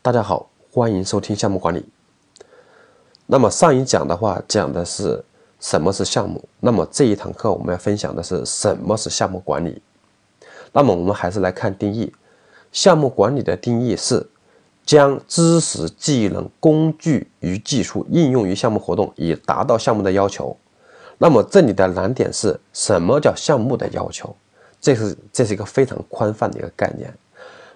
大家好，欢迎收听项目管理。那么上一讲的话讲的是什么是项目，那么这一堂课我们要分享的是什么是项目管理。那么我们还是来看定义，项目管理的定义是将知识、技能、工具与技术应用于项目活动，以达到项目的要求。那么这里的难点是什么叫项目的要求？这是这是一个非常宽泛的一个概念。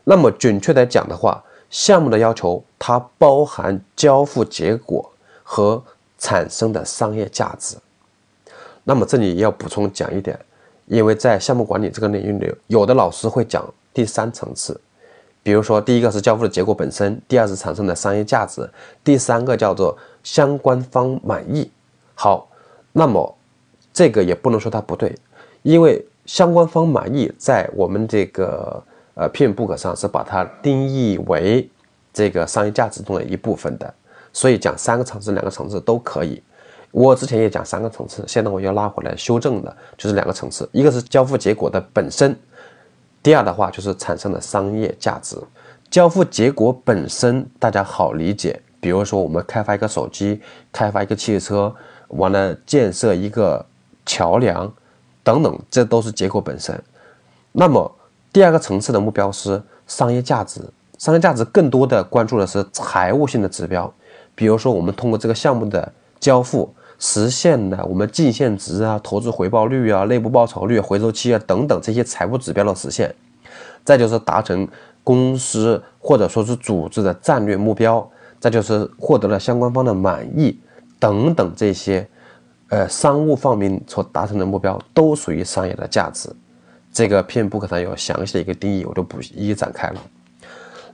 那么准确的讲的话，项目的要求它包含交付结果和产生的商业价值。那么这里要补充讲一点，因为在项目管理这个领域里，有的老师会讲第三层次，比如说第一个是交付的结果本身，第二是产生的商业价值，第三个叫做相关方满意。好，那么这个也不能说它不对，因为相关方满意在我们这个。呃，PMBOK 上是把它定义为这个商业价值中的一部分的，所以讲三个层次、两个层次都可以。我之前也讲三个层次，现在我要拉回来修正的，就是两个层次，一个是交付结果的本身，第二的话就是产生的商业价值。交付结果本身大家好理解，比如说我们开发一个手机、开发一个汽车，完了建设一个桥梁等等，这都是结果本身。那么第二个层次的目标是商业价值，商业价值更多的关注的是财务性的指标，比如说我们通过这个项目的交付实现了我们净现值啊、投资回报率啊、内部报酬率、回收期啊等等这些财务指标的实现，再就是达成公司或者说是组织的战略目标，再就是获得了相关方的满意等等这些，呃，商务方面所达成的目标都属于商业的价值。这个 PM Book 上有详细的一个定义，我就不一一展开了。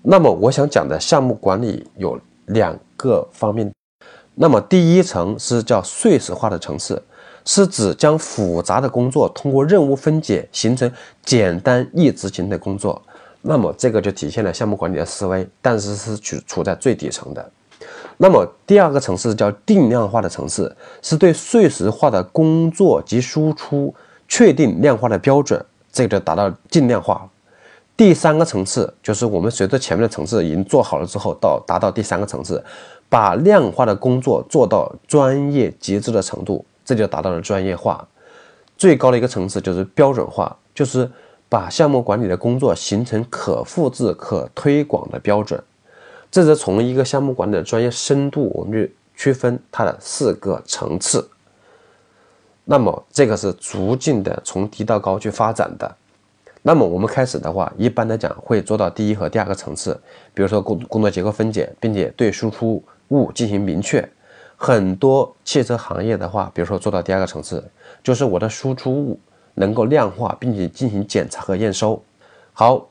那么我想讲的项目管理有两个方面。那么第一层是叫碎石化的层次，是指将复杂的工作通过任务分解形成简单易执行的工作。那么这个就体现了项目管理的思维，但是是处处在最底层的。那么第二个层次叫定量化的层次，是对碎石化的工作及输出确定量化的标准。这个就达到尽量化。第三个层次就是我们随着前面的层次已经做好了之后，到达到第三个层次，把量化的工作做到专业极致的程度，这就达到了专业化。最高的一个层次就是标准化，就是把项目管理的工作形成可复制、可推广的标准。这是从一个项目管理的专业深度，我们去区分它的四个层次。那么这个是逐渐的从低到高去发展的。那么我们开始的话，一般来讲会做到第一和第二个层次，比如说工工作结构分解，并且对输出物进行明确。很多汽车行业的话，比如说做到第二个层次，就是我的输出物能够量化，并且进行检查和验收。好，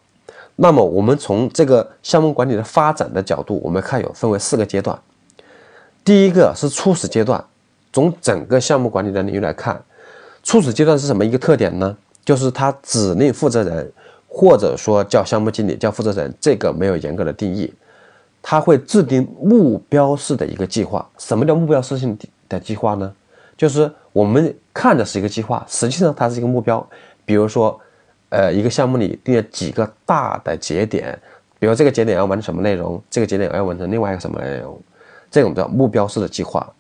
那么我们从这个项目管理的发展的角度，我们看有分为四个阶段。第一个是初始阶段。从整个项目管理的领域来看，初始阶段是什么一个特点呢？就是他指令负责人，或者说叫项目经理、叫负责人，这个没有严格的定义。他会制定目标式的一个计划。什么叫目标式性的计划呢？就是我们看的是一个计划，实际上它是一个目标。比如说，呃，一个项目里定了几个大的节点，比如这个节点要完成什么内容，这个节点要完成另外一个什么内容，这种叫目标式的计划。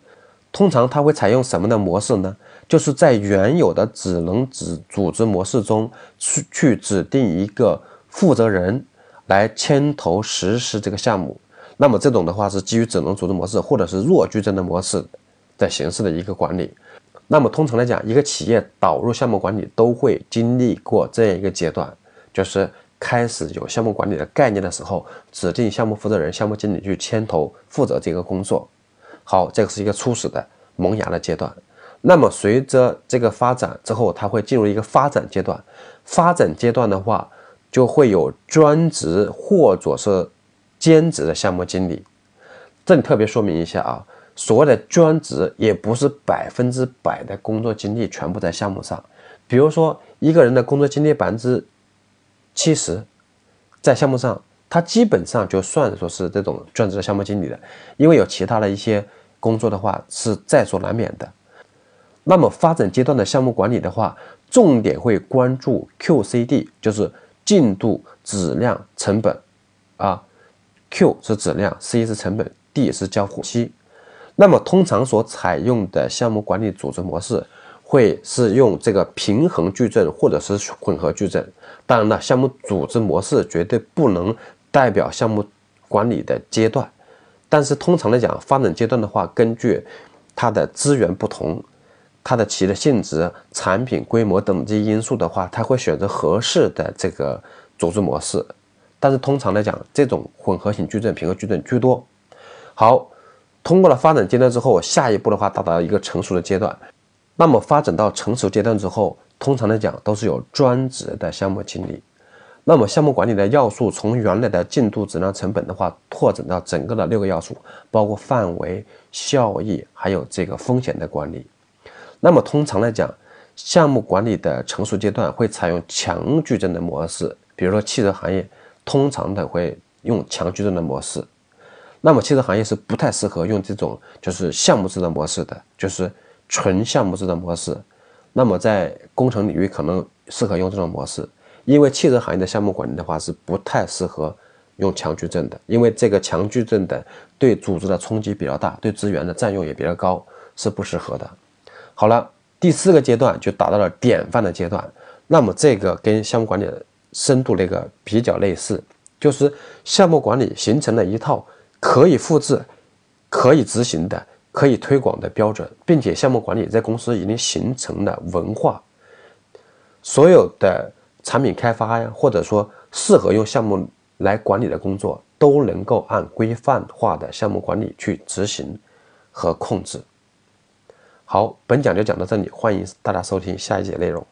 通常它会采用什么的模式呢？就是在原有的职能组组织模式中去去指定一个负责人来牵头实施这个项目。那么这种的话是基于职能组织模式或者是弱矩阵的模式的形式的一个管理。那么通常来讲，一个企业导入项目管理都会经历过这样一个阶段，就是开始有项目管理的概念的时候，指定项目负责人、项目经理去牵头负责这个工作。好，这个是一个初始的萌芽的阶段。那么随着这个发展之后，它会进入一个发展阶段。发展阶段的话，就会有专职或者是兼职的项目经理。这里特别说明一下啊，所谓的专职也不是百分之百的工作精力全部在项目上。比如说，一个人的工作精力百分之七十在项目上。他基本上就算说是这种专职的项目经理的，因为有其他的一些工作的话是在所难免的。那么发展阶段的项目管理的话，重点会关注 QCD，就是进度、质量、成本，啊，Q 是质量，C 是成本，D 是交付期。那么通常所采用的项目管理组织模式，会是用这个平衡矩阵或者是混合矩阵。当然了，项目组织模式绝对不能代表项目管理的阶段，但是通常来讲，发展阶段的话，根据它的资源不同，它的企业的性质、产品规模等这些因素的话，它会选择合适的这个组织模式。但是通常来讲，这种混合型矩阵、平衡矩阵居多。好。通过了发展阶段之后，下一步的话达到一个成熟的阶段。那么发展到成熟阶段之后，通常来讲都是有专职的项目经理。那么项目管理的要素从原来的进度、质量、成本的话，拓展到整个的六个要素，包括范围、效益，还有这个风险的管理。那么通常来讲，项目管理的成熟阶段会采用强矩阵的模式，比如说汽车行业，通常的会用强矩阵的模式。那么汽车行业是不太适合用这种就是项目制的模式的，就是纯项目制的模式。那么在工程领域可能适合用这种模式，因为汽车行业的项目管理的话是不太适合用强矩阵的，因为这个强矩阵的对组织的冲击比较大，对资源的占用也比较高，是不适合的。好了，第四个阶段就达到了典范的阶段。那么这个跟项目管理的深度那个比较类似，就是项目管理形成了一套。可以复制、可以执行的、可以推广的标准，并且项目管理在公司已经形成了文化。所有的产品开发呀，或者说适合用项目来管理的工作，都能够按规范化的项目管理去执行和控制。好，本讲就讲到这里，欢迎大家收听下一节内容。